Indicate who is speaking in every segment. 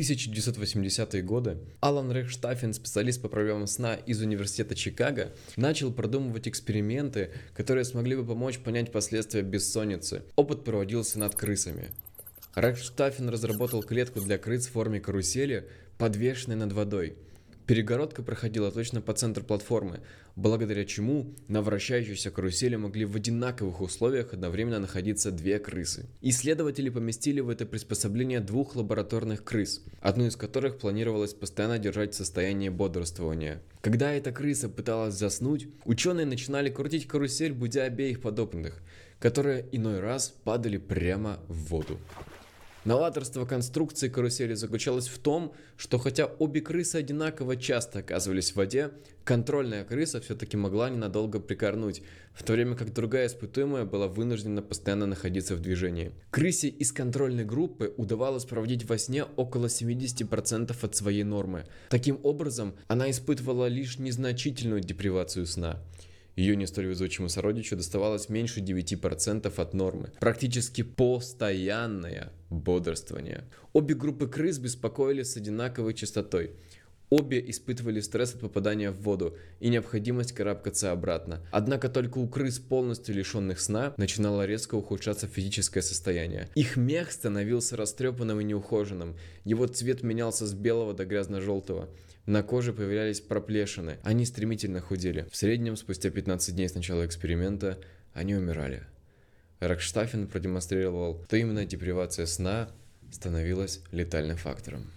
Speaker 1: 1980-е годы Алан Рейхштаффен, специалист по проблемам сна из Университета Чикаго, начал продумывать эксперименты, которые смогли бы помочь понять последствия бессонницы. Опыт проводился над крысами. Рейхштаффен разработал клетку для крыс в форме карусели, подвешенной над водой – Перегородка проходила точно по центру платформы, благодаря чему на вращающейся карусели могли в одинаковых условиях одновременно находиться две крысы. Исследователи поместили в это приспособление двух лабораторных крыс, одну из которых планировалось постоянно держать в состоянии бодрствования. Когда эта крыса пыталась заснуть, ученые начинали крутить карусель, будя обеих подопытных, которые иной раз падали прямо в воду. Новаторство конструкции карусели заключалось в том, что хотя обе крысы одинаково часто оказывались в воде, контрольная крыса все-таки могла ненадолго прикорнуть, в то время как другая испытуемая была вынуждена постоянно находиться в движении. Крысе из контрольной группы удавалось проводить во сне около 70% от своей нормы. Таким образом, она испытывала лишь незначительную депривацию сна. Ее не столь везучему сородичу доставалось меньше 9% от нормы. Практически постоянное бодрствование. Обе группы крыс беспокоились с одинаковой частотой. Обе испытывали стресс от попадания в воду и необходимость карабкаться обратно. Однако только у крыс, полностью лишенных сна, начинало резко ухудшаться физическое состояние. Их мех становился растрепанным и неухоженным. Его цвет менялся с белого до грязно-желтого. На коже появлялись проплешины. Они стремительно худели. В среднем, спустя 15 дней с начала эксперимента, они умирали. Рокштаффен продемонстрировал, что именно депривация сна становилась летальным фактором.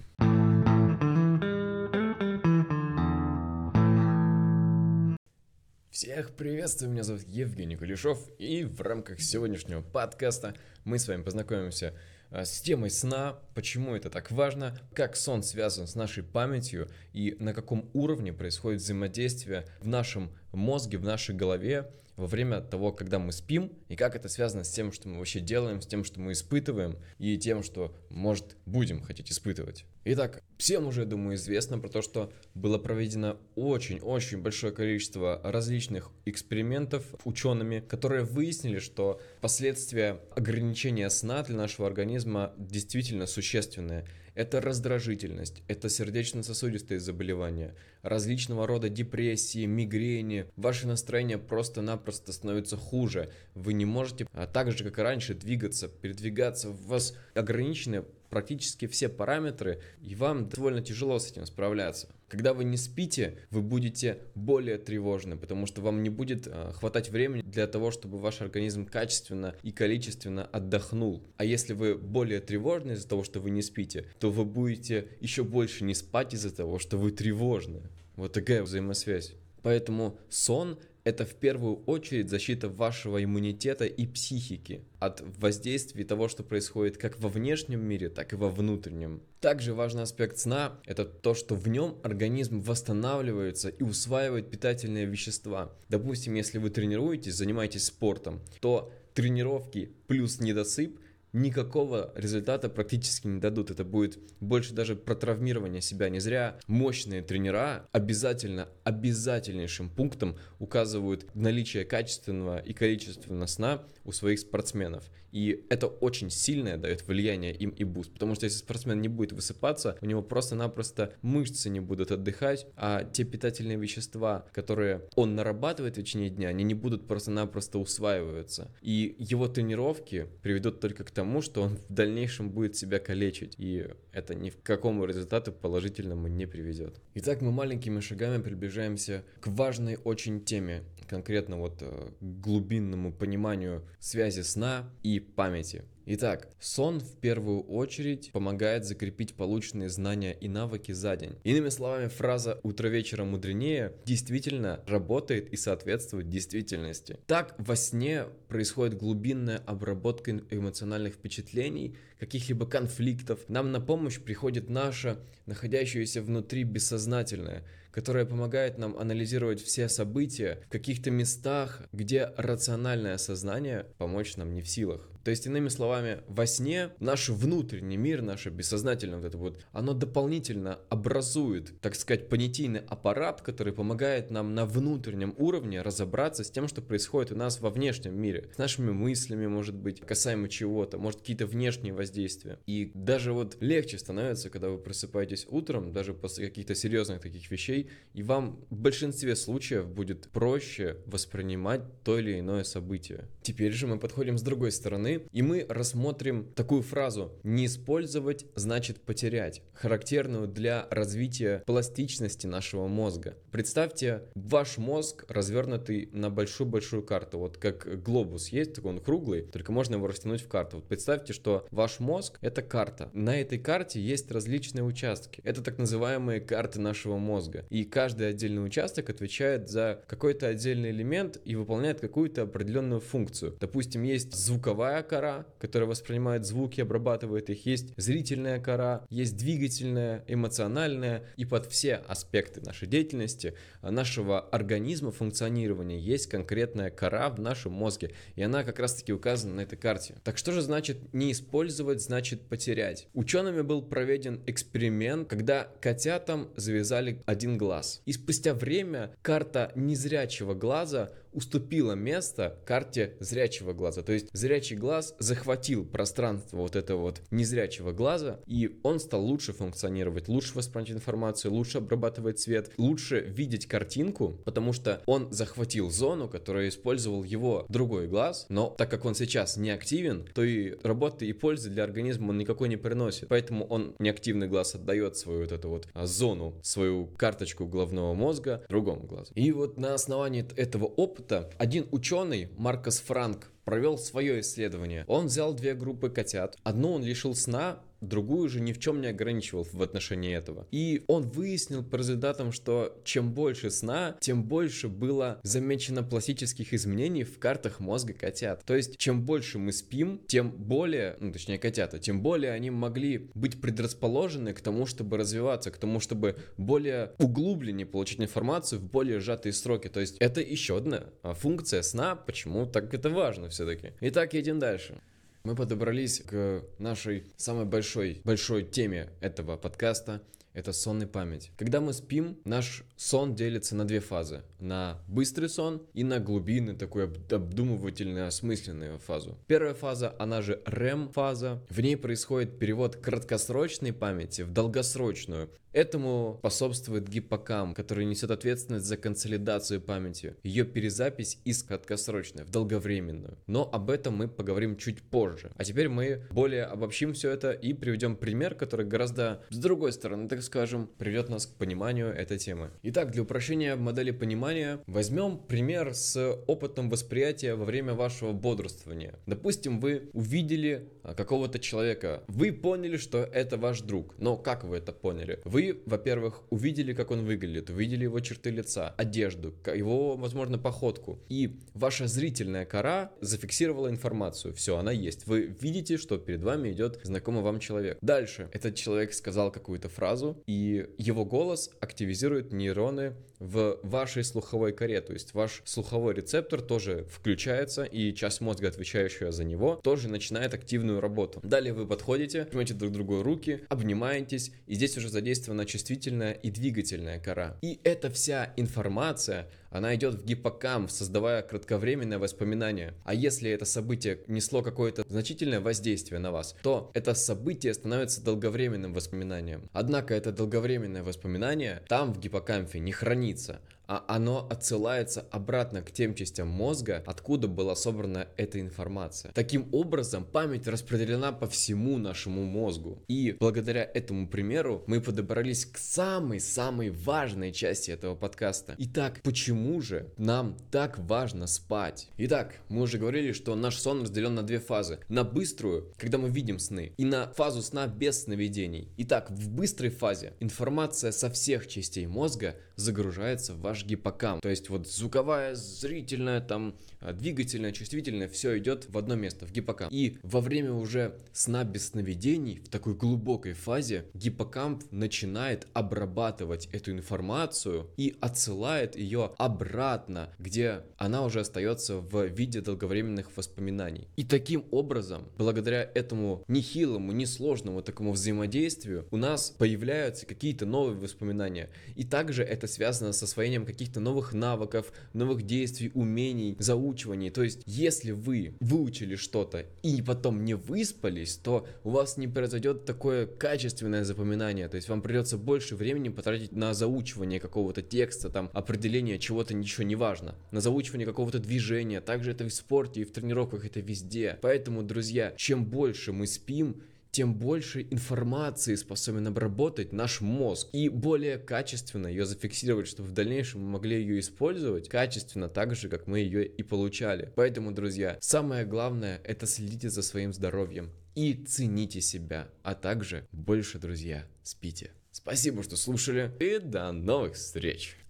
Speaker 1: Всех приветствую, меня зовут Евгений Кулешов, и в рамках сегодняшнего подкаста мы с вами познакомимся с темой сна, почему это так важно, как сон связан с нашей памятью и на каком уровне происходит взаимодействие в нашем мозге, в нашей голове во время того, когда мы спим, и как это связано с тем, что мы вообще делаем, с тем, что мы испытываем, и тем, что, может, будем хотеть испытывать. Итак, всем уже, думаю, известно про то, что было проведено очень-очень большое количество различных экспериментов учеными, которые выяснили, что последствия ограничения сна для нашего организма действительно существенные. Это раздражительность, это сердечно-сосудистые заболевания, различного рода депрессии, мигрени. Ваше настроение просто-напросто становится хуже. Вы не можете, а так же, как и раньше, двигаться, передвигаться. У вас ограничены практически все параметры, и вам довольно тяжело с этим справляться. Когда вы не спите, вы будете более тревожны, потому что вам не будет э, хватать времени для того, чтобы ваш организм качественно и количественно отдохнул. А если вы более тревожны из-за того, что вы не спите, то вы будете еще больше не спать из-за того, что вы тревожны. Вот такая взаимосвязь. Поэтому сон это в первую очередь защита вашего иммунитета и психики от воздействий того, что происходит как во внешнем мире, так и во внутреннем. Также важный аспект сна – это то, что в нем организм восстанавливается и усваивает питательные вещества. Допустим, если вы тренируетесь, занимаетесь спортом, то тренировки плюс недосып никакого результата практически не дадут. Это будет больше даже про травмирование себя. Не зря мощные тренера обязательно, обязательнейшим пунктом указывают наличие качественного и количественного сна у своих спортсменов. И это очень сильное дает влияние им и boost. Потому что если спортсмен не будет высыпаться, у него просто-напросто мышцы не будут отдыхать, а те питательные вещества, которые он нарабатывает в течение дня, они не будут просто-напросто усваиваться. И его тренировки приведут только к тому, что он в дальнейшем будет себя калечить. И это ни к какому результату положительному не приведет. Итак, мы маленькими шагами приближаемся к важной очень теме, конкретно вот э, глубинному пониманию связи сна и памяти. Итак, сон в первую очередь помогает закрепить полученные знания и навыки за день. Иными словами, фраза «утро вечера мудренее» действительно работает и соответствует действительности. Так, во сне происходит глубинная обработка эмоциональных впечатлений, каких-либо конфликтов. Нам на помощь приходит наше, находящееся внутри бессознательное – которая помогает нам анализировать все события в каких-то местах, где рациональное сознание помочь нам не в силах. То есть, иными словами, во сне наш внутренний мир, наше бессознательное вот это вот, оно дополнительно образует, так сказать, понятийный аппарат, который помогает нам на внутреннем уровне разобраться с тем, что происходит у нас во внешнем мире. С нашими мыслями, может быть, касаемо чего-то, может, какие-то внешние воздействия. И даже вот легче становится, когда вы просыпаетесь утром, даже после каких-то серьезных таких вещей, и вам в большинстве случаев будет проще воспринимать то или иное событие. Теперь же мы подходим с другой стороны и мы рассмотрим такую фразу «не использовать значит потерять», характерную для развития пластичности нашего мозга. Представьте ваш мозг, развернутый на большую-большую карту, вот как глобус есть, такой он круглый, только можно его растянуть в карту. Вот представьте, что ваш мозг — это карта. На этой карте есть различные участки. Это так называемые карты нашего мозга. И каждый отдельный участок отвечает за какой-то отдельный элемент и выполняет какую-то определенную функцию. Допустим, есть звуковая кора, которая воспринимает звуки, обрабатывает их, есть зрительная кора, есть двигательная, эмоциональная, и под все аспекты нашей деятельности, а, нашего организма, функционирования есть конкретная кора в нашем мозге, и она как раз-таки указана на этой карте. Так что же значит не использовать, значит потерять? Учеными был проведен эксперимент, когда котятам завязали один глаз. И спустя время карта незрячего глаза уступила место карте зрячего глаза. То есть зрячий глаз захватил пространство вот этого вот незрячего глаза, и он стал лучше функционировать, лучше воспринимать информацию, лучше обрабатывать цвет, лучше видеть картинку, потому что он захватил зону, которую использовал его другой глаз, но так как он сейчас не активен, то и работы и пользы для организма он никакой не приносит. Поэтому он неактивный глаз отдает свою вот эту вот а, зону, свою карточку головного мозга другому глазу. И вот на основании этого опыта опыта один ученый, Маркос Франк, провел свое исследование. Он взял две группы котят. Одну он лишил сна, другую же ни в чем не ограничивал в отношении этого. И он выяснил по результатам, что чем больше сна, тем больше было замечено пластических изменений в картах мозга котят. То есть, чем больше мы спим, тем более, ну точнее котята, тем более они могли быть предрасположены к тому, чтобы развиваться, к тому, чтобы более углубленнее получить информацию в более сжатые сроки. То есть, это еще одна функция сна, почему так это важно все-таки. Итак, едем дальше. Мы подобрались к нашей самой большой, большой теме этого подкаста. Это сон и память. Когда мы спим, наш сон делится на две фазы. На быстрый сон и на глубинный, такой обдумывательный, осмысленную фазу. Первая фаза, она же REM-фаза. В ней происходит перевод краткосрочной памяти в долгосрочную. Этому способствует гиппокам, который несет ответственность за консолидацию памяти, ее перезапись из краткосрочной в долговременную. Но об этом мы поговорим чуть позже. А теперь мы более обобщим все это и приведем пример, который гораздо с другой стороны, так скажем, приведет нас к пониманию этой темы. Итак, для упрощения модели понимания возьмем пример с опытом восприятия во время вашего бодрствования. Допустим, вы увидели а, какого-то человека, вы поняли, что это ваш друг, но как вы это поняли? Вы вы, во-первых, увидели, как он выглядит, увидели его черты лица, одежду, его, возможно, походку. И ваша зрительная кора зафиксировала информацию. Все, она есть. Вы видите, что перед вами идет знакомый вам человек. Дальше. Этот человек сказал какую-то фразу, и его голос активизирует нейроны в вашей слуховой коре. То есть ваш слуховой рецептор тоже включается, и часть мозга, отвечающая за него, тоже начинает активную работу. Далее вы подходите, жмете друг другу руки, обнимаетесь, и здесь уже задействована чувствительная и двигательная кора. И эта вся информация она идет в гиппокамп, создавая кратковременное воспоминание. А если это событие несло какое-то значительное воздействие на вас, то это событие становится долговременным воспоминанием. Однако это долговременное воспоминание там в гиппокампе не хранится, оно отсылается обратно к тем частям мозга, откуда была собрана эта информация. Таким образом, память распределена по всему нашему мозгу. И благодаря этому примеру мы подобрались к самой-самой важной части этого подкаста. Итак, почему же нам так важно спать? Итак, мы уже говорили, что наш сон разделен на две фазы. На быструю, когда мы видим сны, и на фазу сна без сновидений. Итак, в быстрой фазе информация со всех частей мозга загружается в ваш гиппокамп. То есть вот звуковая, зрительная, там, а, двигательная, чувствительная, все идет в одно место, в гиппокамп. И во время уже сна без сновидений, в такой глубокой фазе, гиппокамп начинает обрабатывать эту информацию и отсылает ее обратно, где она уже остается в виде долговременных воспоминаний. И таким образом, благодаря этому нехилому, несложному такому взаимодействию, у нас появляются какие-то новые воспоминания. И также это связано с освоением каких-то новых навыков, новых действий, умений, заучиваний. То есть, если вы выучили что-то и потом не выспались, то у вас не произойдет такое качественное запоминание. То есть, вам придется больше времени потратить на заучивание какого-то текста, там, определение чего-то, ничего не важно. На заучивание какого-то движения. Также это в спорте, и в тренировках, это везде. Поэтому, друзья, чем больше мы спим, тем больше информации способен обработать наш мозг и более качественно ее зафиксировать, чтобы в дальнейшем мы могли ее использовать качественно так же, как мы ее и получали. Поэтому, друзья, самое главное это следите за своим здоровьем и цените себя, а также больше, друзья, спите. Спасибо, что слушали и до новых встреч!